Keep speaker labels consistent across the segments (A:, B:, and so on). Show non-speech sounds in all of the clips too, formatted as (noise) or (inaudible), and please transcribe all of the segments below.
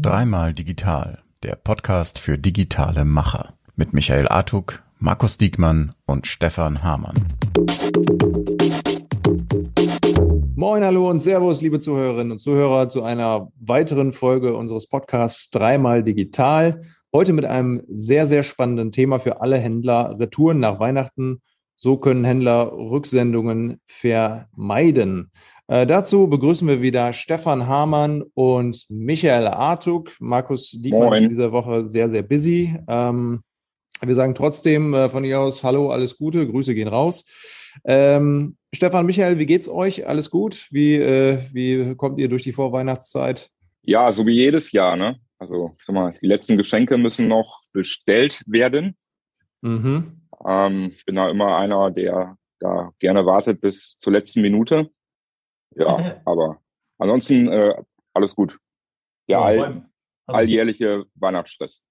A: Dreimal digital, der Podcast für digitale Macher mit Michael Artuk, Markus Diekmann und Stefan Hamann.
B: Moin, hallo und Servus, liebe Zuhörerinnen und Zuhörer, zu einer weiteren Folge unseres Podcasts Dreimal Digital. Heute mit einem sehr, sehr spannenden Thema für alle Händler. Retouren nach Weihnachten. So können Händler Rücksendungen vermeiden. Äh, dazu begrüßen wir wieder Stefan Hamann und Michael Artuk. Markus Diekmann ist in dieser Woche sehr, sehr busy. Ähm, wir sagen trotzdem äh, von ihr aus Hallo, alles Gute, Grüße gehen raus. Ähm, Stefan, Michael, wie geht's euch? Alles gut? Wie, äh, wie kommt ihr durch die Vorweihnachtszeit?
C: Ja, so wie jedes Jahr, ne? Also, ich sag mal, die letzten Geschenke müssen noch bestellt werden. Mhm. Ähm, ich bin da immer einer, der da gerne wartet bis zur letzten Minute. Ja, (laughs) aber ansonsten äh, alles gut. Ja, all, also alljährliche Weihnachtsstress.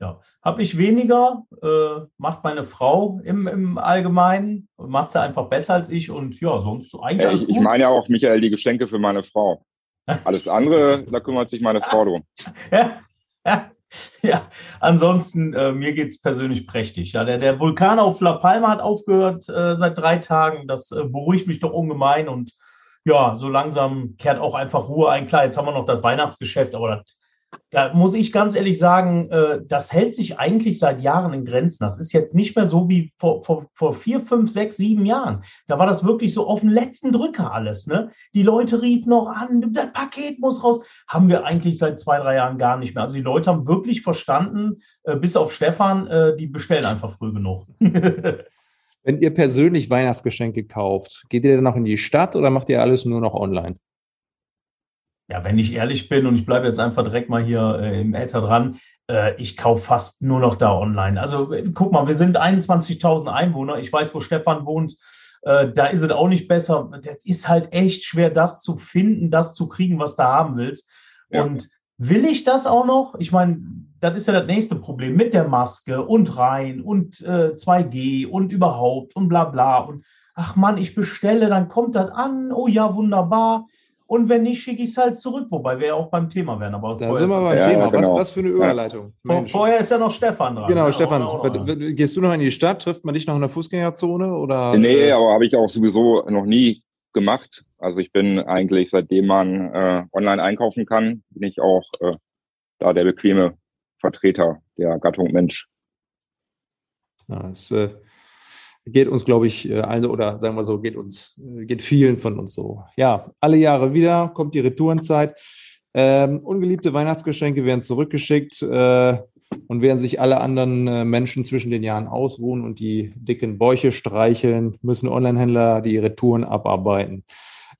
D: Ja, habe ich weniger, äh, macht meine Frau im, im Allgemeinen, macht sie einfach besser als ich und ja, sonst eigentlich
C: alles
D: ich,
C: gut. Ich meine ja auch, Michael, die Geschenke für meine Frau. (laughs) Alles andere, da kümmert sich meine Frau drum. (laughs)
D: Ja, ja, ja. ansonsten, äh, mir geht es persönlich prächtig. Ja, der, der Vulkan auf La Palma hat aufgehört äh, seit drei Tagen. Das äh, beruhigt mich doch ungemein und ja, so langsam kehrt auch einfach Ruhe ein. Klar, jetzt haben wir noch das Weihnachtsgeschäft, aber das da muss ich ganz ehrlich sagen, äh, das hält sich eigentlich seit Jahren in Grenzen. Das ist jetzt nicht mehr so wie vor, vor, vor vier, fünf, sechs, sieben Jahren. Da war das wirklich so auf den letzten Drücker alles. Ne? Die Leute riefen noch an, das Paket muss raus. Haben wir eigentlich seit zwei, drei Jahren gar nicht mehr. Also die Leute haben wirklich verstanden, äh, bis auf Stefan, äh, die bestellen einfach früh genug. (laughs)
B: Wenn ihr persönlich Weihnachtsgeschenke kauft, geht ihr dann noch in die Stadt oder macht ihr alles nur noch online?
D: ja, wenn ich ehrlich bin und ich bleibe jetzt einfach direkt mal hier äh, im Äther dran, äh, ich kaufe fast nur noch da online. Also äh, guck mal, wir sind 21.000 Einwohner. Ich weiß, wo Stefan wohnt. Äh, da ist es auch nicht besser. Das ist halt echt schwer, das zu finden, das zu kriegen, was du haben willst. Ja. Und will ich das auch noch? Ich meine, das ist ja das nächste Problem mit der Maske und rein und äh, 2G und überhaupt und bla bla. Und ach Mann, ich bestelle, dann kommt das an. Oh ja, wunderbar. Und wenn nicht, schicke ich es halt zurück, wobei wir ja auch beim Thema wären. Aber
B: da sind wir beim ja, Thema. Genau. Was, was für eine Überleitung.
D: Ja. Vorher ist ja noch Stefan dran.
B: Genau, ja, Stefan, auch, auch gehst du noch in die Stadt? Trifft man dich noch in der Fußgängerzone? Oder?
C: Nee, aber habe ich auch sowieso noch nie gemacht. Also ich bin eigentlich, seitdem man äh, online einkaufen kann, bin ich auch äh, da der bequeme Vertreter der Gattung Mensch.
B: Ja, das, äh, geht uns, glaube ich, äh, allen oder sagen wir so, geht uns, äh, geht vielen von uns so. Ja, alle Jahre wieder kommt die Retourenzeit. Ähm, ungeliebte Weihnachtsgeschenke werden zurückgeschickt äh, und während sich alle anderen äh, Menschen zwischen den Jahren ausruhen und die dicken Bäuche streicheln, müssen Onlinehändler die Retouren abarbeiten.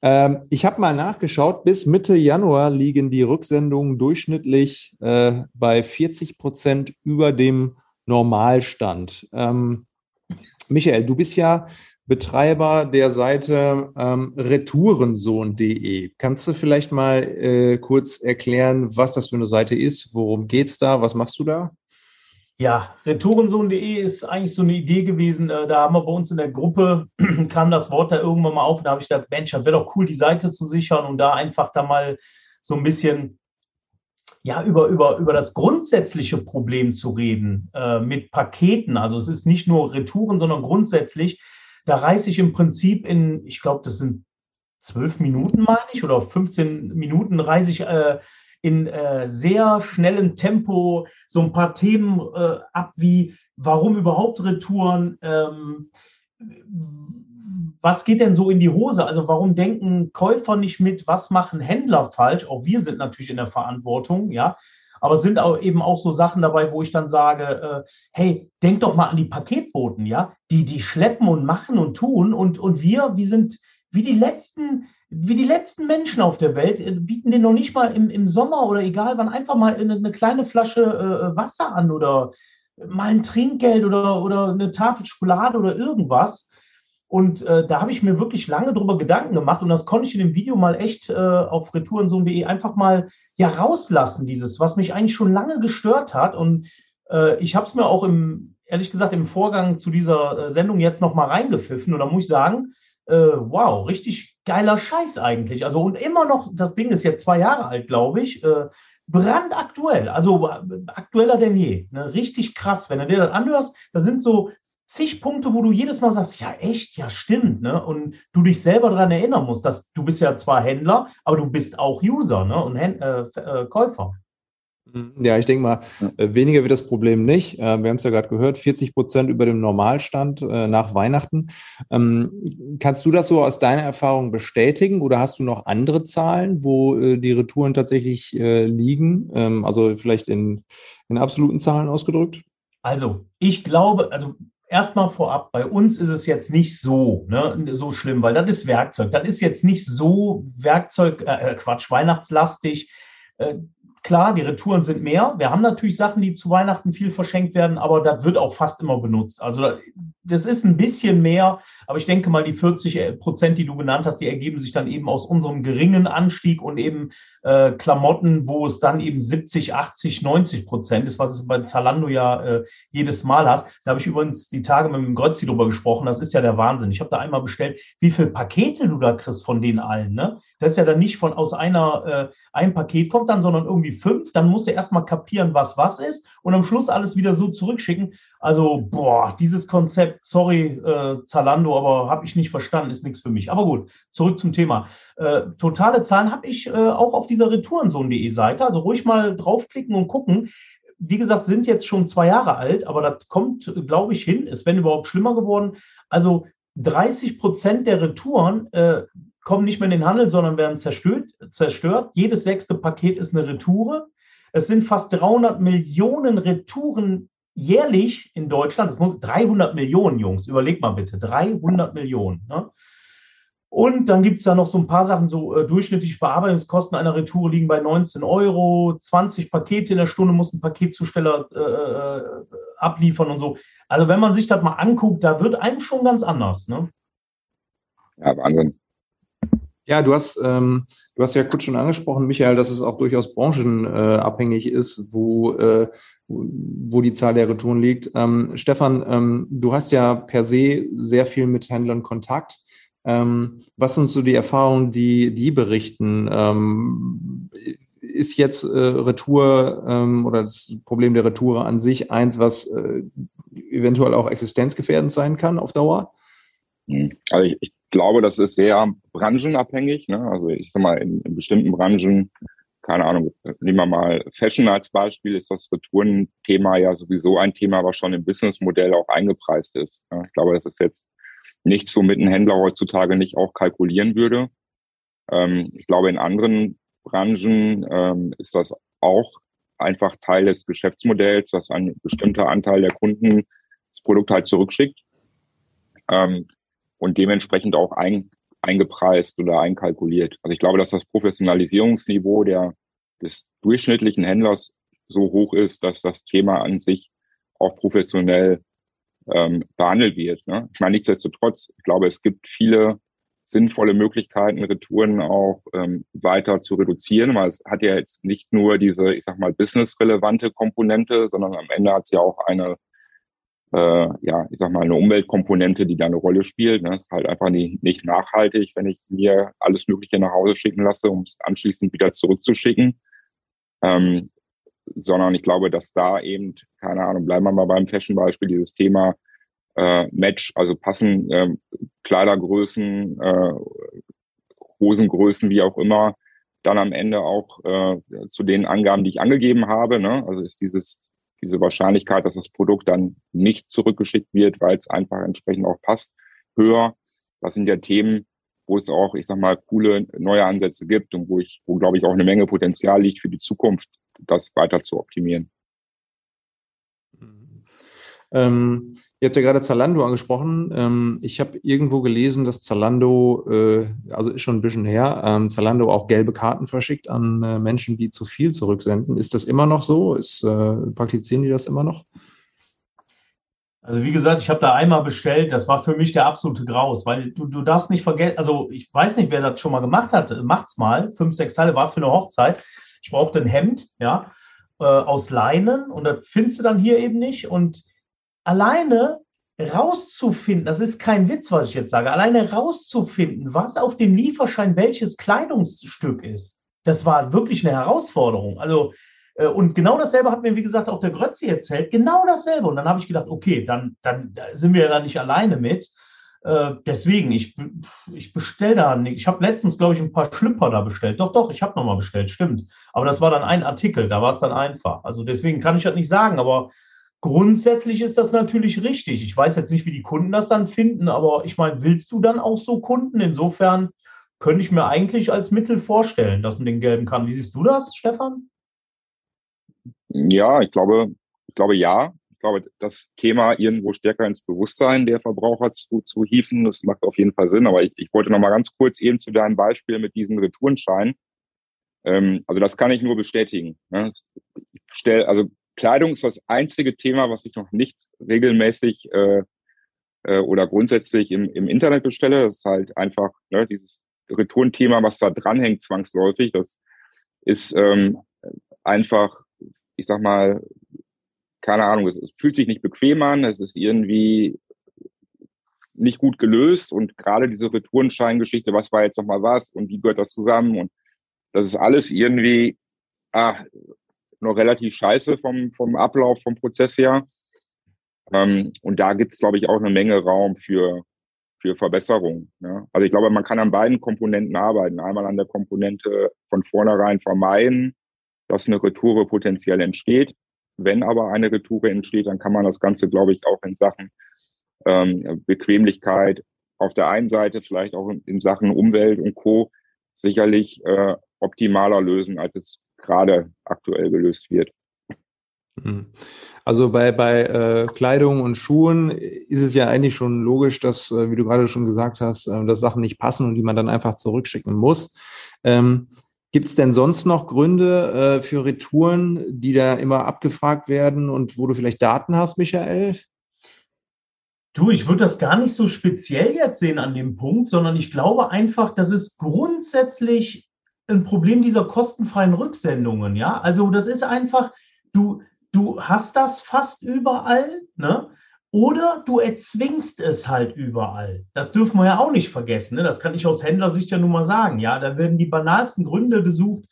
B: Ähm, ich habe mal nachgeschaut, bis Mitte Januar liegen die Rücksendungen durchschnittlich äh, bei 40 Prozent über dem Normalstand. Ähm, Michael, du bist ja Betreiber der Seite ähm, retourensohn.de. Kannst du vielleicht mal äh, kurz erklären, was das für eine Seite ist? Worum geht es da? Was machst du da?
D: Ja, retourensohn.de ist eigentlich so eine Idee gewesen. Äh, da haben wir bei uns in der Gruppe, (clears throat) kam das Wort da irgendwann mal auf. Und da habe ich gedacht, Mensch, das wäre doch cool, die Seite zu sichern und da einfach da mal so ein bisschen ja, über, über, über das grundsätzliche Problem zu reden äh, mit Paketen. Also es ist nicht nur Retouren, sondern grundsätzlich, da reiße ich im Prinzip in, ich glaube, das sind zwölf Minuten, meine ich, oder 15 Minuten reise ich äh, in äh, sehr schnellem Tempo so ein paar Themen äh, ab, wie warum überhaupt Retouren, ähm, was geht denn so in die Hose? Also warum denken Käufer nicht mit, was machen Händler falsch? Auch wir sind natürlich in der Verantwortung, ja. Aber es sind auch eben auch so Sachen dabei, wo ich dann sage, äh, hey, denk doch mal an die Paketboten, ja, die die schleppen und machen und tun und und wir, wir sind wie die letzten, wie die letzten Menschen auf der Welt äh, bieten den noch nicht mal im, im Sommer oder egal wann einfach mal eine, eine kleine Flasche äh, Wasser an oder mal ein Trinkgeld oder oder eine Tafel Schokolade oder irgendwas. Und äh, da habe ich mir wirklich lange drüber Gedanken gemacht und das konnte ich in dem Video mal echt äh, auf retourensohn.de einfach mal ja rauslassen, dieses, was mich eigentlich schon lange gestört hat. Und äh, ich habe es mir auch im, ehrlich gesagt, im Vorgang zu dieser äh, Sendung jetzt nochmal reingepfiffen. Und da muss ich sagen, äh, wow, richtig geiler Scheiß eigentlich. Also und immer noch, das Ding ist jetzt zwei Jahre alt, glaube ich, äh, brandaktuell, also äh, aktueller denn je. Ne? Richtig krass, wenn du dir das anhörst, da sind so zig Punkte, wo du jedes Mal sagst, ja echt, ja stimmt, ne? Und du dich selber daran erinnern musst, dass du bist ja zwar Händler, aber du bist auch User ne? und Händ äh, äh, Käufer.
B: Mhm. Ja, ich denke mal, äh, weniger wird das Problem nicht. Äh, wir haben es ja gerade gehört, 40 Prozent über dem Normalstand äh, nach Weihnachten. Ähm, kannst du das so aus deiner Erfahrung bestätigen oder hast du noch andere Zahlen, wo die Retouren tatsächlich liegen? Ähm, also vielleicht in, in absoluten Zahlen ausgedrückt?
D: Also, ich glaube, also erstmal vorab, bei uns ist es jetzt nicht so, ne, so schlimm, weil das ist Werkzeug. Das ist jetzt nicht so Werkzeug, äh, Quatsch, weihnachtslastig. Äh, Klar, die Retouren sind mehr. Wir haben natürlich Sachen, die zu Weihnachten viel verschenkt werden, aber das wird auch fast immer benutzt. Also das ist ein bisschen mehr, aber ich denke mal, die 40 Prozent, die du genannt hast, die ergeben sich dann eben aus unserem geringen Anstieg und eben äh, Klamotten, wo es dann eben 70, 80, 90 Prozent ist, was du bei Zalando ja äh, jedes Mal hast. Da habe ich übrigens die Tage mit dem Grötzi drüber gesprochen. Das ist ja der Wahnsinn. Ich habe da einmal bestellt, wie viele Pakete du da kriegst von denen allen. Ne? Das ist ja dann nicht von aus einer, äh, ein Paket kommt dann, sondern irgendwie fünf. Dann musst du erstmal kapieren, was was ist und am Schluss alles wieder so zurückschicken. Also, boah, dieses Konzept, sorry, äh, Zalando, aber habe ich nicht verstanden, ist nichts für mich. Aber gut, zurück zum Thema. Äh, totale Zahlen habe ich äh, auch auf dieser retourensohn.de Seite. Also ruhig mal draufklicken und gucken. Wie gesagt, sind jetzt schon zwei Jahre alt, aber das kommt, glaube ich, hin. Ist wenn überhaupt schlimmer geworden. Also 30 Prozent der Retouren äh, kommen nicht mehr in den Handel, sondern werden zerstört, zerstört. Jedes sechste Paket ist eine Retoure. Es sind fast 300 Millionen Retouren jährlich in Deutschland. Das muss 300 Millionen, Jungs. Überleg mal bitte. 300 Millionen. Ne? Und dann gibt es da noch so ein paar Sachen, so äh, durchschnittliche Bearbeitungskosten einer Retour liegen bei 19 Euro, 20 Pakete in der Stunde muss ein Paketzusteller äh, äh, abliefern und so. Also wenn man sich das mal anguckt, da wird einem schon ganz anders. Ne?
B: Ja, Wahnsinn. Ja, du hast, ähm, du hast ja kurz schon angesprochen, Michael, dass es auch durchaus branchenabhängig ist, wo, äh, wo die Zahl der Retouren liegt. Ähm, Stefan, ähm, du hast ja per se sehr viel mit Händlern Kontakt. Ähm, was sind so die Erfahrungen, die die berichten? Ähm, ist jetzt äh, Retour ähm, oder das Problem der Retour an sich eins, was äh, eventuell auch existenzgefährdend sein kann auf Dauer?
C: Hm. Also ich, ich glaube, das ist sehr branchenabhängig. Ne? Also ich sag mal, in, in bestimmten Branchen, keine Ahnung, nehmen wir mal Fashion als Beispiel, ist das Retourenthema ja sowieso ein Thema, was schon im Businessmodell auch eingepreist ist. Ne? Ich glaube, das ist jetzt nichts, womit ein Händler heutzutage nicht auch kalkulieren würde. Ähm, ich glaube, in anderen Branchen ähm, ist das auch einfach Teil des Geschäftsmodells, dass ein bestimmter Anteil der Kunden das Produkt halt zurückschickt. Ähm, und dementsprechend auch ein, eingepreist oder einkalkuliert. Also ich glaube, dass das Professionalisierungsniveau der, des durchschnittlichen Händlers so hoch ist, dass das Thema an sich auch professionell ähm, behandelt wird. Ne? Ich meine, nichtsdestotrotz, ich glaube, es gibt viele sinnvolle Möglichkeiten, Retouren auch ähm, weiter zu reduzieren, weil es hat ja jetzt nicht nur diese, ich sag mal, businessrelevante Komponente, sondern am Ende hat es ja auch eine äh, ja, ich sag mal, eine Umweltkomponente, die da eine Rolle spielt. Ne? ist halt einfach nicht, nicht nachhaltig, wenn ich mir alles Mögliche nach Hause schicken lasse, um es anschließend wieder zurückzuschicken. Ähm, sondern ich glaube, dass da eben, keine Ahnung, bleiben wir mal beim Fashion-Beispiel, dieses Thema äh, Match, also passen äh, Kleidergrößen, äh, Hosengrößen, wie auch immer, dann am Ende auch äh, zu den Angaben, die ich angegeben habe. Ne? Also ist dieses diese Wahrscheinlichkeit, dass das Produkt dann nicht zurückgeschickt wird, weil es einfach entsprechend auch passt, höher. Das sind ja Themen, wo es auch, ich sag mal, coole neue Ansätze gibt und wo ich, wo glaube ich auch eine Menge Potenzial liegt für die Zukunft, das weiter zu optimieren.
B: Ähm, ihr habt ja gerade Zalando angesprochen. Ähm, ich habe irgendwo gelesen, dass Zalando, äh, also ist schon ein bisschen her, ähm, Zalando auch gelbe Karten verschickt an äh, Menschen, die zu viel zurücksenden. Ist das immer noch so? Ist, äh, praktizieren die das immer noch?
D: Also wie gesagt, ich habe da einmal bestellt, das war für mich der absolute Graus, weil du, du darfst nicht vergessen, also ich weiß nicht, wer das schon mal gemacht hat, macht's mal, fünf, sechs Teile war für eine Hochzeit. Ich brauchte ein Hemd, ja, äh, aus Leinen und das findest du dann hier eben nicht und alleine rauszufinden, das ist kein Witz, was ich jetzt sage, alleine rauszufinden, was auf dem Lieferschein welches Kleidungsstück ist, das war wirklich eine Herausforderung. Also, äh, und genau dasselbe hat mir, wie gesagt, auch der Grötzi erzählt, genau dasselbe. Und dann habe ich gedacht, okay, dann, dann sind wir ja da nicht alleine mit. Äh, deswegen, ich, ich bestelle da nicht. Ich habe letztens, glaube ich, ein paar Schlüpper da bestellt. Doch, doch, ich habe nochmal bestellt, stimmt. Aber das war dann ein Artikel, da war es dann einfach. Also deswegen kann ich das nicht sagen, aber grundsätzlich ist das natürlich richtig. Ich weiß jetzt nicht, wie die Kunden das dann finden, aber ich meine, willst du dann auch so Kunden? Insofern könnte ich mir eigentlich als Mittel vorstellen, dass man den gelben kann. Wie siehst du das, Stefan?
C: Ja, ich glaube, ich glaube ja glaube, das Thema irgendwo stärker ins Bewusstsein der Verbraucher zu, zu hieven, das macht auf jeden Fall Sinn. Aber ich, ich wollte noch mal ganz kurz eben zu deinem Beispiel mit diesen Retourenscheinen. Ähm, also das kann ich nur bestätigen. Ne? Ich stell, also Kleidung ist das einzige Thema, was ich noch nicht regelmäßig äh, äh, oder grundsätzlich im, im Internet bestelle. Das ist halt einfach ne, dieses Retourenthema, was da dranhängt zwangsläufig. Das ist ähm, einfach, ich sag mal, keine Ahnung, es, es fühlt sich nicht bequem an, es ist irgendwie nicht gut gelöst und gerade diese Retourenscheingeschichte, was war jetzt nochmal was und wie gehört das zusammen und das ist alles irgendwie ah, noch relativ scheiße vom, vom Ablauf, vom Prozess her. Ähm, und da gibt es, glaube ich, auch eine Menge Raum für, für Verbesserungen. Ja. Also ich glaube, man kann an beiden Komponenten arbeiten. Einmal an der Komponente von vornherein vermeiden, dass eine Retoure potenziell entsteht wenn aber eine Retoure entsteht, dann kann man das Ganze, glaube ich, auch in Sachen ähm, Bequemlichkeit auf der einen Seite, vielleicht auch in Sachen Umwelt und Co. sicherlich äh, optimaler lösen, als es gerade aktuell gelöst wird.
B: Hm. Also bei, bei äh, Kleidung und Schuhen ist es ja eigentlich schon logisch, dass, äh, wie du gerade schon gesagt hast, äh, dass Sachen nicht passen und die man dann einfach zurückschicken muss. Ähm, Gibt es denn sonst noch Gründe äh, für Retouren, die da immer abgefragt werden und wo du vielleicht Daten hast, Michael?
D: Du, ich würde das gar nicht so speziell jetzt sehen an dem Punkt, sondern ich glaube einfach, das ist grundsätzlich ein Problem dieser kostenfreien Rücksendungen. Ja, also das ist einfach, du, du hast das fast überall, ne? Oder du erzwingst es halt überall. Das dürfen wir ja auch nicht vergessen. Ne? Das kann ich aus Händlersicht ja nun mal sagen. Ja, da werden die banalsten Gründe gesucht,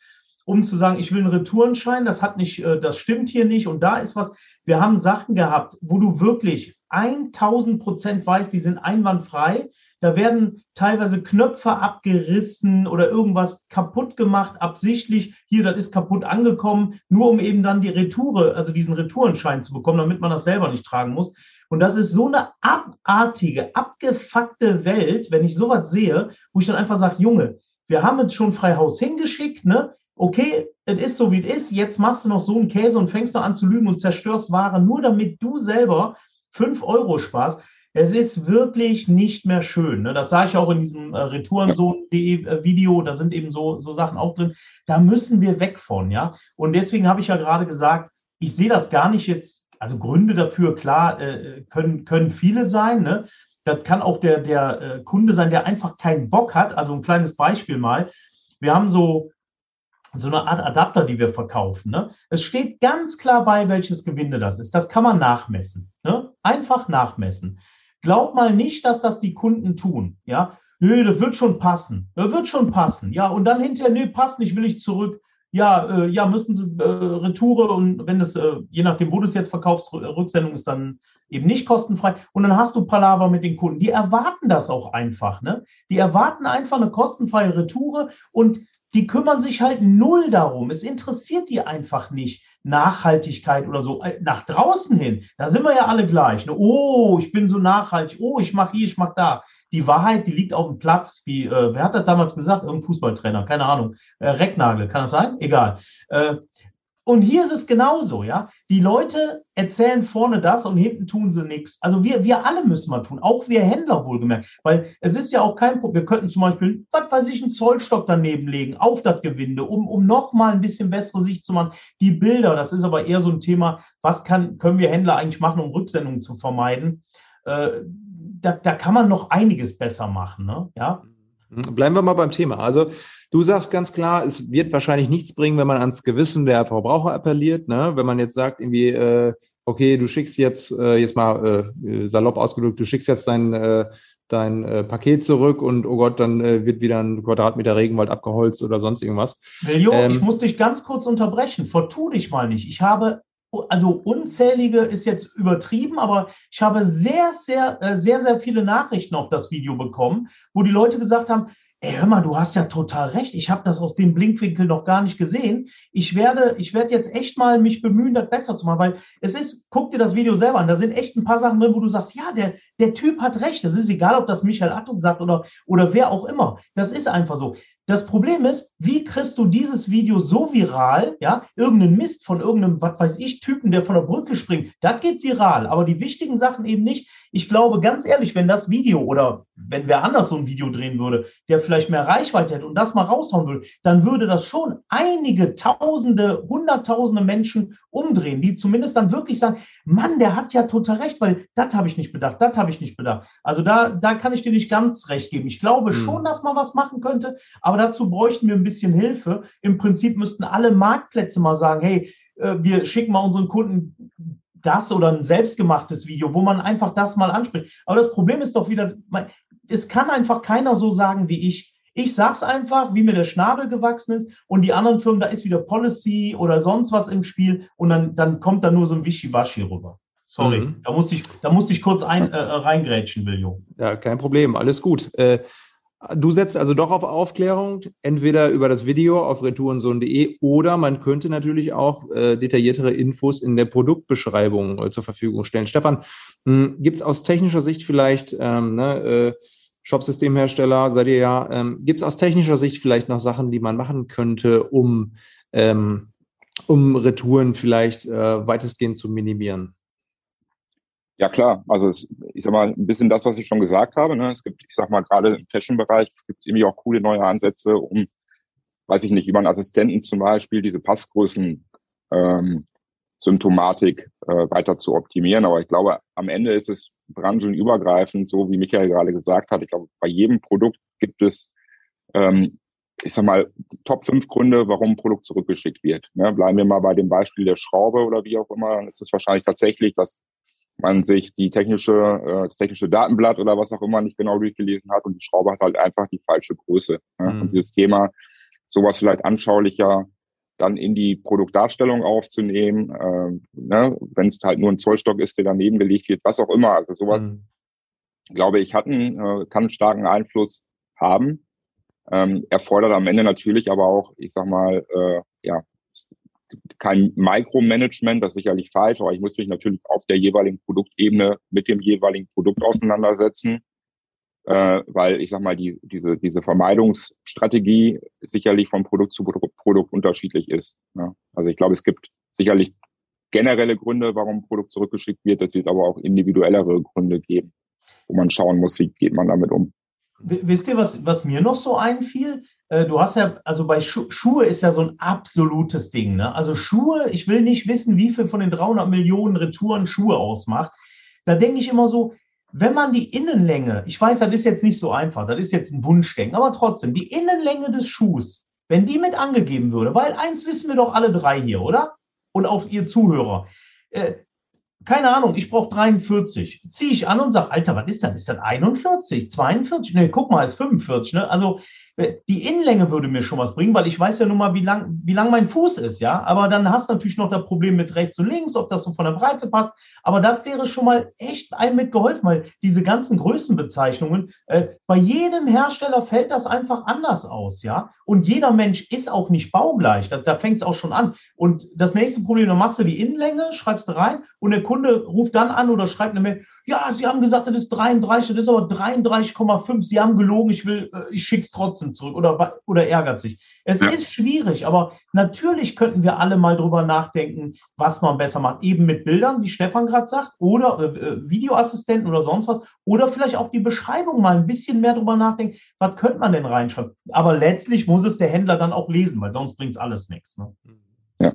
D: um zu sagen, ich will einen Retourenschein, das hat nicht, äh, das stimmt hier nicht und da ist was. Wir haben Sachen gehabt, wo du wirklich 1000 Prozent weißt, die sind einwandfrei. Da werden teilweise Knöpfe abgerissen oder irgendwas kaputt gemacht, absichtlich. Hier, das ist kaputt angekommen, nur um eben dann die Retoure, also diesen Retourenschein zu bekommen, damit man das selber nicht tragen muss. Und das ist so eine abartige, abgefuckte Welt, wenn ich sowas sehe, wo ich dann einfach sage, Junge, wir haben jetzt schon Freihaus hingeschickt, ne? Okay, es ist so, wie es ist. Jetzt machst du noch so einen Käse und fängst noch an zu lügen und zerstörst Ware, nur damit du selber fünf Euro sparst. Es ist wirklich nicht mehr schön. Ne? Das sage ich auch in diesem äh, Retourensohn.de äh. Da sind eben so, so Sachen auch drin. Da müssen wir weg von, ja. Und deswegen habe ich ja gerade gesagt, ich sehe das gar nicht jetzt also Gründe dafür, klar, äh, können, können viele sein. Ne? Das kann auch der, der äh, Kunde sein, der einfach keinen Bock hat. Also ein kleines Beispiel mal. Wir haben so, so eine Art Adapter, die wir verkaufen. Ne? Es steht ganz klar bei, welches Gewinde das ist. Das kann man nachmessen. Ne? Einfach nachmessen. Glaub mal nicht, dass das die Kunden tun. Ja, nö, das wird schon passen. Das wird schon passen. Ja, und dann hinterher, nö, passt nicht, will ich zurück ja, äh, ja, müssen sie äh, Retoure und wenn es, äh, je nachdem, wo du es jetzt verkaufst, Rücksendung ist dann eben nicht kostenfrei. Und dann hast du Palaver mit den Kunden. Die erwarten das auch einfach, ne? Die erwarten einfach eine kostenfreie Retoure und die kümmern sich halt null darum. Es interessiert die einfach nicht. Nachhaltigkeit oder so. Äh, nach draußen hin, da sind wir ja alle gleich. Ne? Oh, ich bin so nachhaltig. Oh, ich mache hier, ich mache da. Die Wahrheit, die liegt auf dem Platz. Wie, äh, wer hat das damals gesagt? Irgendein Fußballtrainer, keine Ahnung. Äh, Recknagel, kann das sein? Egal. Äh, und hier ist es genauso, ja. Die Leute erzählen vorne das und hinten tun sie nichts. Also wir, wir alle müssen mal tun, auch wir Händler wohlgemerkt. Weil es ist ja auch kein Problem. Wir könnten zum Beispiel, was weiß ich, einen Zollstock daneben legen auf das Gewinde, um, um nochmal ein bisschen bessere Sicht zu machen. Die Bilder, das ist aber eher so ein Thema, was kann, können wir Händler eigentlich machen, um Rücksendungen zu vermeiden? Äh, da, da kann man noch einiges besser machen, ne? Ja.
B: Bleiben wir mal beim Thema. Also du sagst ganz klar, es wird wahrscheinlich nichts bringen, wenn man ans Gewissen der Verbraucher appelliert. Ne? Wenn man jetzt sagt, irgendwie, äh, okay, du schickst jetzt, äh, jetzt mal äh, salopp ausgedrückt, du schickst jetzt dein, äh, dein äh, Paket zurück und oh Gott, dann äh, wird wieder ein Quadratmeter Regenwald abgeholzt oder sonst irgendwas.
D: Miljo, ähm, ich muss dich ganz kurz unterbrechen. Vertu dich mal nicht. Ich habe also unzählige ist jetzt übertrieben, aber ich habe sehr, sehr, äh, sehr, sehr viele Nachrichten auf das Video bekommen, wo die Leute gesagt haben, ey, hör mal, du hast ja total recht. Ich habe das aus dem Blinkwinkel noch gar nicht gesehen. Ich werde, ich werde jetzt echt mal mich bemühen, das besser zu machen, weil es ist, guck dir das Video selber an. Da sind echt ein paar Sachen drin, wo du sagst, ja, der, der Typ hat recht. Das ist egal, ob das Michael Attung sagt oder, oder wer auch immer. Das ist einfach so. Das Problem ist, wie kriegst du dieses Video so viral, ja, irgendeinen Mist von irgendeinem, was weiß ich, Typen, der von der Brücke springt, das geht viral, aber die wichtigen Sachen eben nicht. Ich glaube, ganz ehrlich, wenn das Video oder wenn wer anders so ein Video drehen würde, der vielleicht mehr Reichweite hätte und das mal raushauen würde, dann würde das schon einige Tausende, Hunderttausende Menschen umdrehen, die zumindest dann wirklich sagen, Mann, der hat ja total recht, weil das habe ich nicht bedacht, das habe ich nicht bedacht. Also da, da kann ich dir nicht ganz recht geben. Ich glaube hm. schon, dass man was machen könnte, aber dazu bräuchten wir ein bisschen Hilfe. Im Prinzip müssten alle Marktplätze mal sagen, hey, äh, wir schicken mal unseren Kunden das oder ein selbstgemachtes Video, wo man einfach das mal anspricht. Aber das Problem ist doch wieder, es kann einfach keiner so sagen wie ich. Ich sag's einfach, wie mir der Schnabel gewachsen ist und die anderen Firmen, da ist wieder Policy oder sonst was im Spiel und dann, dann kommt da nur so ein Wischiwaschi rüber. Sorry, mhm. da musste ich, da musste ich kurz ein, äh, reingrätschen, Biljo.
B: Ja, kein Problem, alles gut. Äh, Du setzt also doch auf Aufklärung, entweder über das Video auf retourensohn.de oder man könnte natürlich auch äh, detailliertere Infos in der Produktbeschreibung äh, zur Verfügung stellen. Stefan, hm, gibt es aus technischer Sicht vielleicht, ähm, ne, äh, Shopsystemhersteller seid ihr ja, ähm, gibt es aus technischer Sicht vielleicht noch Sachen, die man machen könnte, um, ähm, um Retouren vielleicht äh, weitestgehend zu minimieren?
C: Ja klar, also es, ich sag mal, ein bisschen das, was ich schon gesagt habe. Ne? Es gibt, ich sag mal, gerade im Fashion-Bereich gibt es irgendwie auch coole neue Ansätze, um, weiß ich nicht, über einen Assistenten zum Beispiel diese Passgrößen ähm, Symptomatik äh, weiter zu optimieren. Aber ich glaube, am Ende ist es branchenübergreifend, so wie Michael gerade gesagt hat. Ich glaube, bei jedem Produkt gibt es, ähm, ich sag mal, Top 5 Gründe, warum ein Produkt zurückgeschickt wird. Ne? Bleiben wir mal bei dem Beispiel der Schraube oder wie auch immer, dann ist es wahrscheinlich tatsächlich, dass man sich die technische, äh, das technische Datenblatt oder was auch immer nicht genau durchgelesen hat und die Schraube hat halt einfach die falsche Größe. Ne? Mhm. Und dieses Thema, sowas vielleicht anschaulicher dann in die Produktdarstellung aufzunehmen, äh, ne? wenn es halt nur ein Zollstock ist, der daneben gelegt wird, was auch immer. Also sowas, mhm. glaube ich, hat einen, äh, kann einen starken Einfluss haben. Ähm, erfordert am Ende natürlich aber auch, ich sag mal, äh, ja, kein Micromanagement, das ist sicherlich falsch, aber ich muss mich natürlich auf der jeweiligen Produktebene mit dem jeweiligen Produkt auseinandersetzen, äh, weil ich sag mal, die, diese, diese Vermeidungsstrategie sicherlich von Produkt zu Produkt, unterschiedlich ist. Ja. Also ich glaube, es gibt sicherlich generelle Gründe, warum ein Produkt zurückgeschickt wird. Es wird aber auch individuellere Gründe geben, wo man schauen muss, wie geht man damit um.
D: Wisst ihr, was, was mir noch so einfiel? Äh, du hast ja, also bei Schu Schuhe ist ja so ein absolutes Ding. Ne? Also Schuhe, ich will nicht wissen, wie viel von den 300 Millionen Retouren Schuhe ausmacht. Da denke ich immer so, wenn man die Innenlänge, ich weiß, das ist jetzt nicht so einfach, das ist jetzt ein Wunschdenken, aber trotzdem, die Innenlänge des Schuhs, wenn die mit angegeben würde, weil eins wissen wir doch alle drei hier, oder? Und auch ihr Zuhörer. Äh, keine Ahnung, ich brauche 43. Ziehe ich an und sage, Alter, was ist das? Ist das 41, 42? Nee, guck mal, ist 45. Ne? Also die Innenlänge würde mir schon was bringen, weil ich weiß ja nun mal, wie lang, wie lang mein Fuß ist, ja. Aber dann hast du natürlich noch das Problem mit rechts und links, ob das so von der Breite passt. Aber das wäre schon mal echt einem mitgeholfen, weil diese ganzen Größenbezeichnungen, äh, bei jedem Hersteller fällt das einfach anders aus, ja. Und jeder Mensch ist auch nicht baugleich. Da, da fängt es auch schon an. Und das nächste Problem, dann machst du die Innenlänge, schreibst du rein und der Kunde ruft dann an oder schreibt eine Mail, ja, Sie haben gesagt, das ist 33, das ist aber 33,5. Sie haben gelogen, ich will, äh, ich schick's trotzdem zurück oder, oder ärgert sich. Es ja. ist schwierig, aber natürlich könnten wir alle mal drüber nachdenken, was man besser macht. Eben mit Bildern, wie Stefan gerade sagt, oder äh, äh, Videoassistenten oder sonst was. Oder vielleicht auch die Beschreibung mal ein bisschen mehr drüber nachdenken, was könnte man denn reinschreiben. Aber letztlich muss es der Händler dann auch lesen, weil sonst bringt es alles nichts. Ne?
B: Ja.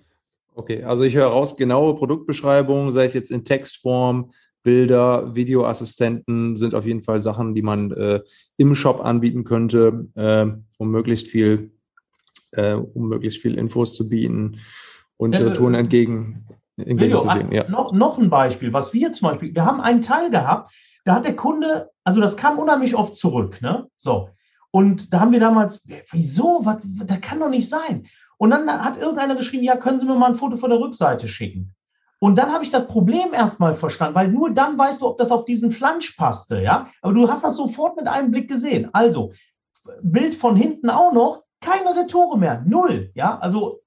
B: Okay, also ich höre raus, genaue Produktbeschreibung, sei es jetzt in Textform, Bilder, Videoassistenten sind auf jeden Fall Sachen, die man äh, im Shop anbieten könnte, äh, um möglichst viel, äh, um möglichst viel Infos zu bieten und äh, Touren entgegen.
D: entgegenzugehen. Ja. Noch, noch ein Beispiel, was wir zum Beispiel, wir haben einen Teil gehabt, da hat der Kunde, also das kam unheimlich oft zurück, ne? So. Und da haben wir damals, wieso? Was, das kann doch nicht sein. Und dann hat irgendeiner geschrieben, ja, können Sie mir mal ein Foto von der Rückseite schicken. Und dann habe ich das Problem erstmal verstanden, weil nur dann weißt du, ob das auf diesen Flansch passte, ja. Aber du hast das sofort mit einem Blick gesehen. Also, Bild von hinten auch noch, keine Retoure mehr, null, ja. Also,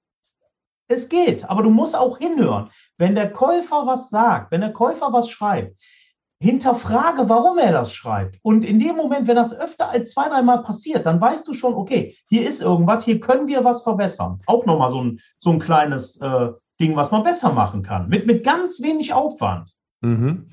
D: es geht, aber du musst auch hinhören. Wenn der Käufer was sagt, wenn der Käufer was schreibt, hinterfrage, warum er das schreibt. Und in dem Moment, wenn das öfter als zwei, dreimal passiert, dann weißt du schon, okay, hier ist irgendwas, hier können wir was verbessern. Auch nochmal so ein, so ein kleines äh, Ding, was man besser machen kann, mit, mit ganz wenig Aufwand.
B: Mhm.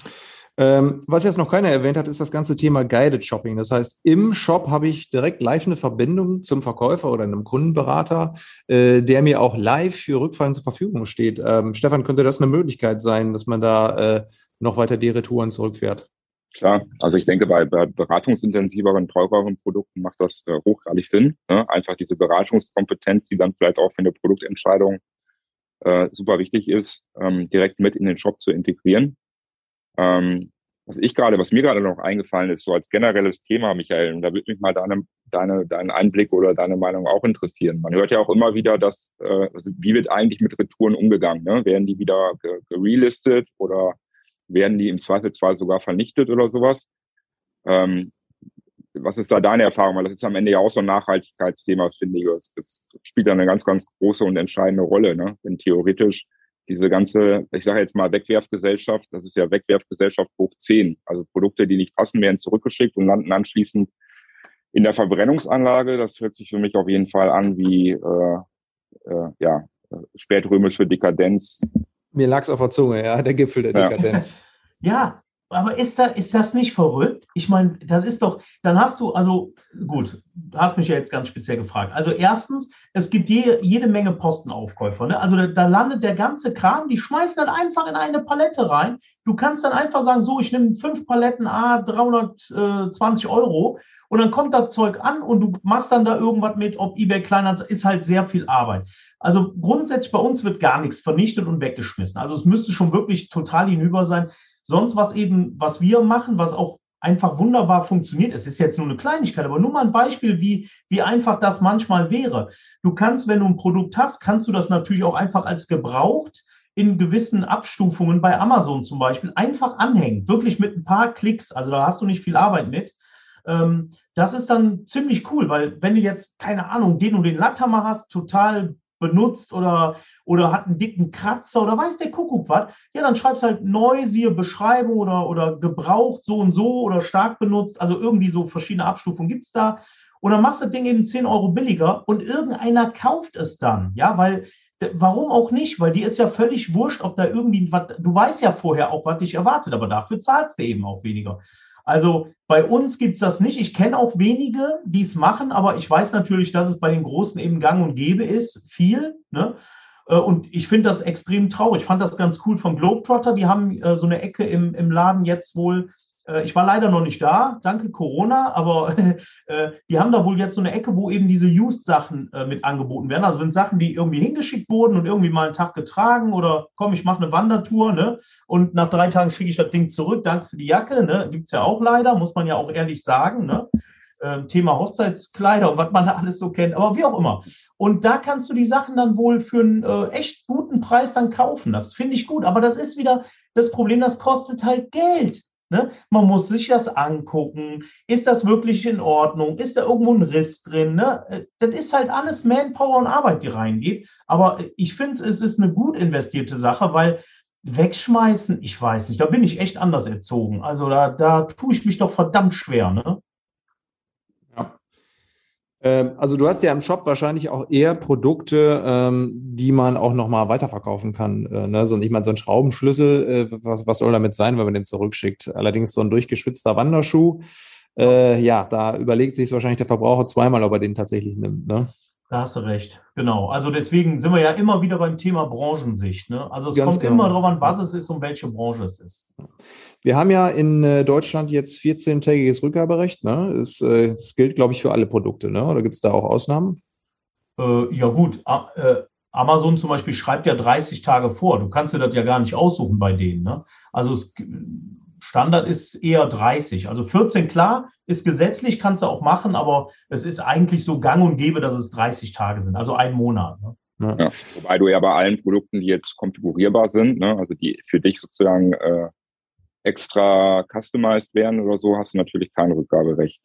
B: Ähm, was jetzt noch keiner erwähnt hat, ist das ganze Thema Guided Shopping. Das heißt, im Shop habe ich direkt live eine Verbindung zum Verkäufer oder einem Kundenberater, äh, der mir auch live für Rückfragen zur Verfügung steht. Ähm, Stefan, könnte das eine Möglichkeit sein, dass man da äh, noch weiter die Retouren zurückfährt?
C: Klar, also ich denke, bei, beratungsintensiveren, teureren Produkten macht das äh, hochgradig Sinn. Ne? Einfach diese Beratungskompetenz, die dann vielleicht auch für eine Produktentscheidung äh, super wichtig ist, ähm, direkt mit in den Shop zu integrieren. Ähm, was ich gerade, was mir gerade noch eingefallen ist, so als generelles Thema, Michael, und da würde mich mal deine, deine, dein Einblick oder deine Meinung auch interessieren. Man hört ja auch immer wieder, dass, äh, also wie wird eigentlich mit Retouren umgegangen? Ne? Werden die wieder gerelistet oder werden die im Zweifelsfall sogar vernichtet oder sowas? Ähm, was ist da deine Erfahrung? Weil das ist am Ende ja auch so ein Nachhaltigkeitsthema, finde ich. Das, spielt da eine ganz, ganz große und entscheidende Rolle, ne? Wenn theoretisch diese ganze, ich sage jetzt mal Wegwerfgesellschaft, das ist ja Wegwerfgesellschaft hoch 10. Also Produkte, die nicht passen, werden zurückgeschickt und landen anschließend in der Verbrennungsanlage. Das hört sich für mich auf jeden Fall an wie äh, äh, ja, spätrömische Dekadenz.
B: Mir lag es auf der Zunge, ja, der Gipfel der Dekadenz. (laughs)
D: Ja, aber ist, da, ist das nicht verrückt? Ich meine, das ist doch, dann hast du, also gut, hast mich ja jetzt ganz speziell gefragt. Also erstens, es gibt je, jede Menge Postenaufkäufer. Ne? Also da, da, landet der ganze Kram, die schmeißen dann einfach in eine Palette rein. Du kannst dann einfach sagen, so, ich nehme fünf Paletten, A, 320 Euro und dann kommt das Zeug an und du machst dann da irgendwas mit, ob eBay Kleinanzeigen, ist halt sehr viel Arbeit. Also grundsätzlich bei uns wird gar nichts vernichtet und weggeschmissen. Also es müsste schon wirklich total hinüber sein. Sonst was eben, was wir machen, was auch einfach wunderbar funktioniert. Es ist jetzt nur eine Kleinigkeit, aber nur mal ein Beispiel, wie, wie einfach das manchmal wäre. Du kannst, wenn du ein Produkt hast, kannst du das natürlich auch einfach als gebraucht in gewissen Abstufungen bei Amazon zum Beispiel einfach anhängen. Wirklich mit ein paar Klicks. Also da hast du nicht viel Arbeit mit. Ähm, das ist dann ziemlich cool, weil wenn du jetzt, keine Ahnung, den und den Latthammer hast, total benutzt oder, oder hat einen dicken Kratzer oder weiß der Kuckuck was, ja, dann schreibst halt neu, siehe Beschreibung oder, oder gebraucht so und so oder stark benutzt. Also irgendwie so verschiedene Abstufungen gibt es da. Und dann machst du das Ding eben 10 Euro billiger und irgendeiner kauft es dann. Ja, weil Warum auch nicht? Weil dir ist ja völlig wurscht, ob da irgendwie was, du weißt ja vorher auch, was dich erwartet, aber dafür zahlst du eben auch weniger. Also bei uns gibt es das nicht. Ich kenne auch wenige, die es machen, aber ich weiß natürlich, dass es bei den Großen eben gang und gäbe ist, viel. Ne? Äh, und ich finde das extrem traurig. Ich fand das ganz cool von Globetrotter. Die haben äh, so eine Ecke im, im Laden jetzt wohl, ich war leider noch nicht da, danke Corona, aber (laughs) äh, die haben da wohl jetzt so eine Ecke, wo eben diese Used-Sachen äh, mit angeboten werden. Also sind Sachen, die irgendwie hingeschickt wurden und irgendwie mal einen Tag getragen oder komm, ich mache eine Wandertour, ne? Und nach drei Tagen schicke ich das Ding zurück, danke für die Jacke, ne? Gibt es ja auch leider, muss man ja auch ehrlich sagen, ne? Ähm, Thema Hochzeitskleider und was man da alles so kennt, aber wie auch immer. Und da kannst du die Sachen dann wohl für einen äh, echt guten Preis dann kaufen. Das finde ich gut, aber das ist wieder das Problem, das kostet halt Geld. Ne? Man muss sich das angucken. Ist das wirklich in Ordnung? Ist da irgendwo ein Riss drin? Ne? Äh, das ist halt alles Manpower und Arbeit, die reingeht. Aber ich finde, es ist eine gut investierte Sache, weil wegschmeißen, ich weiß nicht, da bin ich echt anders erzogen. Also da, da tue ich mich doch verdammt schwer. Ne?
B: Ähm, also du hast ja im Shop wahrscheinlich auch eher Produkte, ähm, die man auch nochmal weiterverkaufen kann. Äh, ne? So, ich meine, so ein Schraubenschlüssel, äh, was, was soll damit sein, wenn man den zurückschickt? Allerdings so ein durchgeschwitzter Wanderschuh, äh, ja, da überlegt sich wahrscheinlich der Verbraucher zweimal, ob er den tatsächlich nimmt. Ne?
D: Da hast du recht, genau. Also deswegen sind wir ja immer wieder beim Thema Branchensicht. Ne? Also es Ganz kommt genau. immer darauf an, was es ist und welche Branche es ist.
B: Wir haben ja in äh, Deutschland jetzt 14-tägiges Rückgaberecht. Ne? Das, äh, das gilt, glaube ich, für alle Produkte. Ne? Oder gibt es da auch Ausnahmen?
D: Äh, ja gut, Amazon zum Beispiel schreibt ja 30 Tage vor. Du kannst dir das ja gar nicht aussuchen bei denen. Ne? Also es, Standard ist eher 30. Also 14 klar, ist gesetzlich, kannst du auch machen, aber es ist eigentlich so gang und gäbe, dass es 30 Tage sind, also ein Monat. Ne?
C: Ja. wobei du ja bei allen Produkten, die jetzt konfigurierbar sind, ne, also die für dich sozusagen äh, extra customized werden oder so, hast du natürlich kein Rückgaberecht.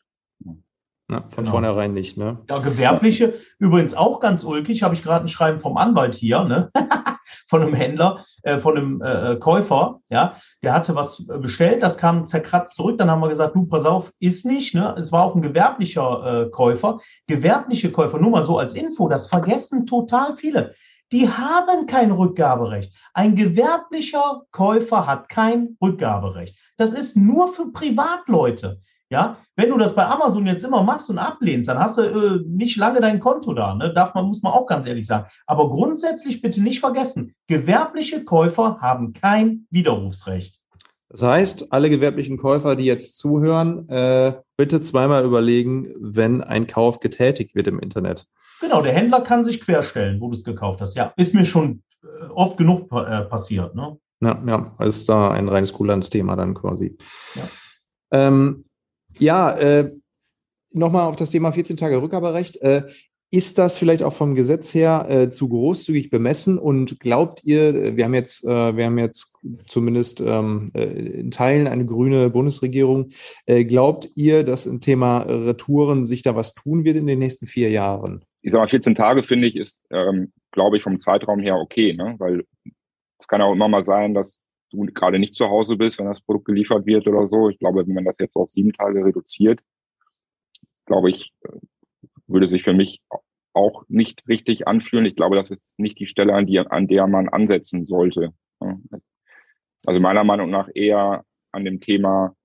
B: Ja, von genau. vornherein nicht, ne?
D: Ja, gewerbliche, übrigens auch ganz ulkig, habe ich gerade ein Schreiben vom Anwalt hier, ne? (laughs) von einem Händler, äh, von einem äh, Käufer, ja, der hatte was bestellt, das kam zerkratzt zurück, dann haben wir gesagt, du, pass auf, ist nicht, ne? Es war auch ein gewerblicher äh, Käufer. Gewerbliche Käufer, nur mal so als Info, das vergessen total viele. Die haben kein Rückgaberecht. Ein gewerblicher Käufer hat kein Rückgaberecht. Das ist nur für Privatleute. Ja, wenn du das bei Amazon jetzt immer machst und ablehnst, dann hast du äh, nicht lange dein Konto da. Ne? Darf man, muss man auch ganz ehrlich sagen. Aber grundsätzlich bitte nicht vergessen, gewerbliche Käufer haben kein Widerrufsrecht.
B: Das heißt, alle gewerblichen Käufer, die jetzt zuhören, äh, bitte zweimal überlegen, wenn ein Kauf getätigt wird im Internet.
D: Genau, der Händler kann sich querstellen, wo du es gekauft hast. Ja, ist mir schon äh, oft genug äh, passiert. Ne?
B: Ja, ja, ist da ein reines Kulanzthema dann quasi. Ja. Ähm, ja, äh, nochmal auf das Thema 14 Tage Rückgaberecht. Äh, ist das vielleicht auch vom Gesetz her äh, zu großzügig bemessen? Und glaubt ihr, äh, wir haben jetzt, äh, wir haben jetzt zumindest ähm, äh, in Teilen eine grüne Bundesregierung, äh, glaubt ihr, dass im Thema Retouren sich da was tun wird in den nächsten vier Jahren?
C: Ich sage mal, 14 Tage finde ich ist, ähm, glaube ich, vom Zeitraum her okay, ne? weil es kann auch immer mal sein, dass du gerade nicht zu Hause bist, wenn das Produkt geliefert wird oder so. Ich glaube, wenn man das jetzt auf sieben Tage reduziert, glaube ich, würde sich für mich auch nicht richtig anfühlen. Ich glaube, das ist nicht die Stelle, an, die, an der man ansetzen sollte. Also meiner Meinung nach eher an dem Thema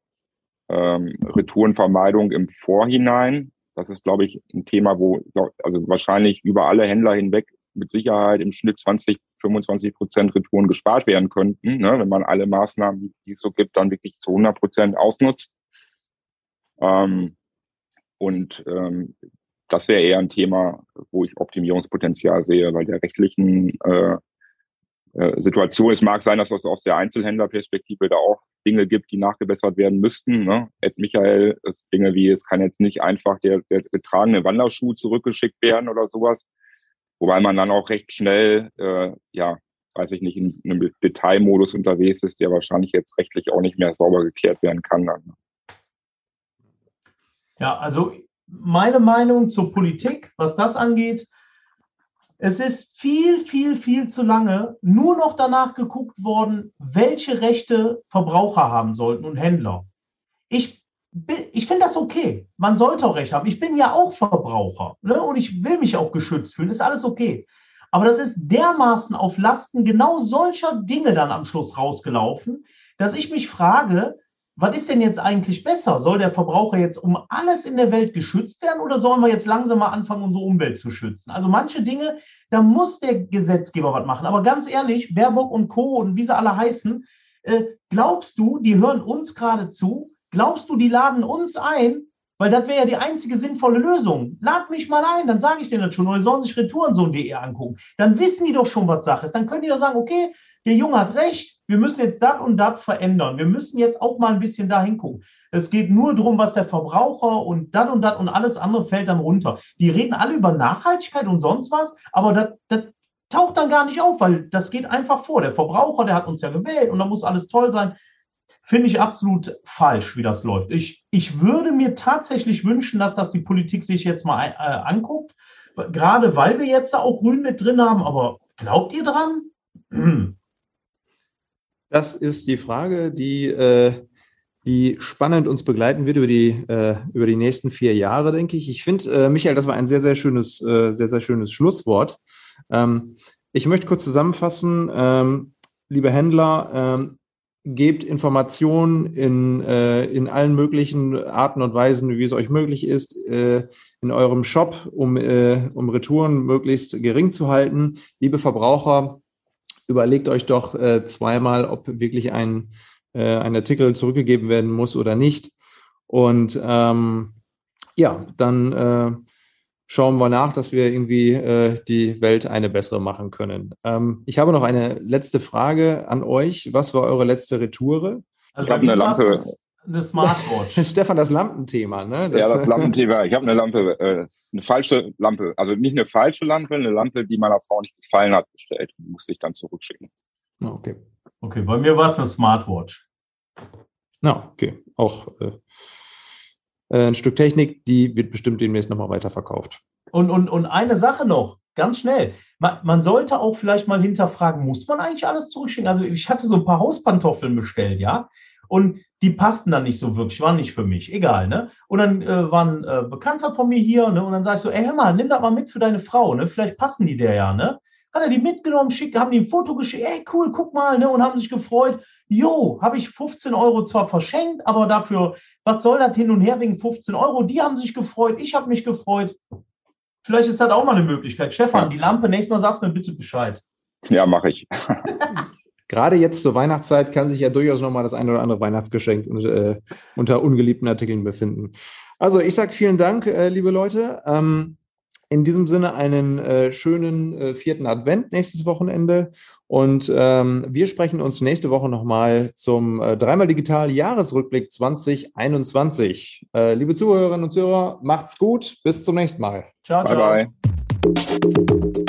C: ähm, Retourenvermeidung im Vorhinein. Das ist, glaube ich, ein Thema, wo also wahrscheinlich über alle Händler hinweg mit Sicherheit im Schnitt 20, 25 Prozent Retouren gespart werden könnten, ne, wenn man alle Maßnahmen, die es so gibt, dann wirklich zu 100 Prozent ausnutzt. Ähm, und ähm, das wäre eher ein Thema, wo ich Optimierungspotenzial sehe, weil der rechtlichen äh, äh, Situation, es mag sein, dass es aus der Einzelhändlerperspektive da auch Dinge gibt, die nachgebessert werden müssten. Ne? Ed Michael, Dinge wie, es kann jetzt nicht einfach der, der getragene Wanderschuh zurückgeschickt werden oder sowas. Wobei man dann auch recht schnell, äh, ja, weiß ich nicht, in einem Detailmodus unterwegs ist, der wahrscheinlich jetzt rechtlich auch nicht mehr sauber geklärt werden kann. Dann. Ne?
D: Ja, also meine Meinung zur Politik, was das angeht, es ist viel, viel, viel zu lange nur noch danach geguckt worden, welche Rechte Verbraucher haben sollten und Händler. Ich ich finde das okay. Man sollte auch Recht haben. Ich bin ja auch Verbraucher ne? und ich will mich auch geschützt fühlen. Ist alles okay. Aber das ist dermaßen auf Lasten genau solcher Dinge dann am Schluss rausgelaufen, dass ich mich frage, was ist denn jetzt eigentlich besser? Soll der Verbraucher jetzt um alles in der Welt geschützt werden oder sollen wir jetzt langsam mal anfangen, unsere Umwelt zu schützen? Also manche Dinge, da muss der Gesetzgeber was machen. Aber ganz ehrlich, Baerbock und Co. und wie sie alle heißen, äh, glaubst du, die hören uns gerade zu Glaubst du, die laden uns ein? Weil das wäre ja die einzige sinnvolle Lösung. Lad mich mal ein, dann sage ich denen das schon. Oder sollen sich retourensohn.de angucken. Dann wissen die doch schon, was Sache ist. Dann können die doch sagen, okay, der Junge hat recht, wir müssen jetzt das und das verändern. Wir müssen jetzt auch mal ein bisschen da hingucken. Es geht nur darum, was der Verbraucher und das und das und alles andere fällt dann runter. Die reden alle über Nachhaltigkeit und sonst was, aber das, taucht dann gar nicht auf, weil das geht einfach vor. Der Verbraucher, der hat uns ja gewählt und da muss alles toll sein finde ich absolut falsch, wie das läuft. Ich, ich würde mir tatsächlich wünschen, dass das die Politik sich jetzt mal äh, anguckt, gerade weil wir jetzt auch Grün mit drin haben. Aber glaubt ihr dran? Hm.
B: Das ist die Frage, die, äh, die spannend uns begleiten wird über die, äh, über die nächsten vier Jahre, denke ich. Ich finde, äh, Michael, das war ein sehr, sehr schönes, äh, sehr, sehr schönes Schlusswort. Ähm, ich möchte kurz zusammenfassen, ähm, liebe Händler, ähm, gebt Informationen in, äh, in allen möglichen Arten und Weisen, wie es euch möglich ist, äh, in eurem Shop, um, äh, um Retouren möglichst gering zu halten. Liebe Verbraucher, überlegt euch doch äh, zweimal, ob wirklich ein, äh, ein Artikel zurückgegeben werden muss oder nicht. Und ähm, ja, dann äh, schauen wir nach, dass wir irgendwie äh, die Welt eine bessere machen können. Ähm, ich habe noch eine letzte Frage an euch. Was war eure letzte Retoure?
C: Also ich habe eine Lampe.
D: Eine Smartwatch. (laughs)
B: Stefan, das Lampenthema, ne?
C: Das, ja, das Lampenthema. Ich habe eine Lampe, äh, eine falsche Lampe. Also nicht eine falsche Lampe, eine Lampe, die meiner Frau nicht gefallen hat, bestellt. Die musste ich dann zurückschicken.
B: Ah, okay.
D: Okay, bei mir war es eine Smartwatch.
B: Na, okay. Auch äh, ein Stück Technik, die wird bestimmt demnächst nochmal weiterverkauft.
D: Und, und, und eine Sache noch, ganz schnell. Man, man, sollte auch vielleicht mal hinterfragen, muss man eigentlich alles zurückschicken? Also ich hatte so ein paar Hauspantoffeln bestellt, ja. Und die passten dann nicht so wirklich, waren nicht für mich, egal, ne? Und dann äh, war ein äh, Bekannter von mir hier, ne? Und dann sag ich so, ey, hör mal, nimm das mal mit für deine Frau, ne? Vielleicht passen die der ja, ne? Hat er die mitgenommen, schick, haben die ein Foto geschickt, ey, cool, guck mal, ne? Und haben sich gefreut. Jo, habe ich 15 Euro zwar verschenkt, aber dafür, was soll das hin und her wegen 15 Euro? Die haben sich gefreut, ich habe mich gefreut. Vielleicht ist das auch mal eine Möglichkeit. Stefan, die Lampe, nächstes Mal sagst du mir bitte Bescheid.
C: Ja, mache ich. (laughs)
B: Gerade jetzt zur Weihnachtszeit kann sich ja durchaus nochmal das ein oder andere Weihnachtsgeschenk äh, unter ungeliebten Artikeln befinden. Also ich sage vielen Dank, äh, liebe Leute. In diesem Sinne einen äh, schönen äh, vierten Advent nächstes Wochenende. Und ähm, wir sprechen uns nächste Woche nochmal zum äh, dreimal digital Jahresrückblick 2021. Äh, liebe Zuhörerinnen und Zuhörer, macht's gut. Bis zum nächsten Mal.
C: Ciao, ciao. Bye, bye.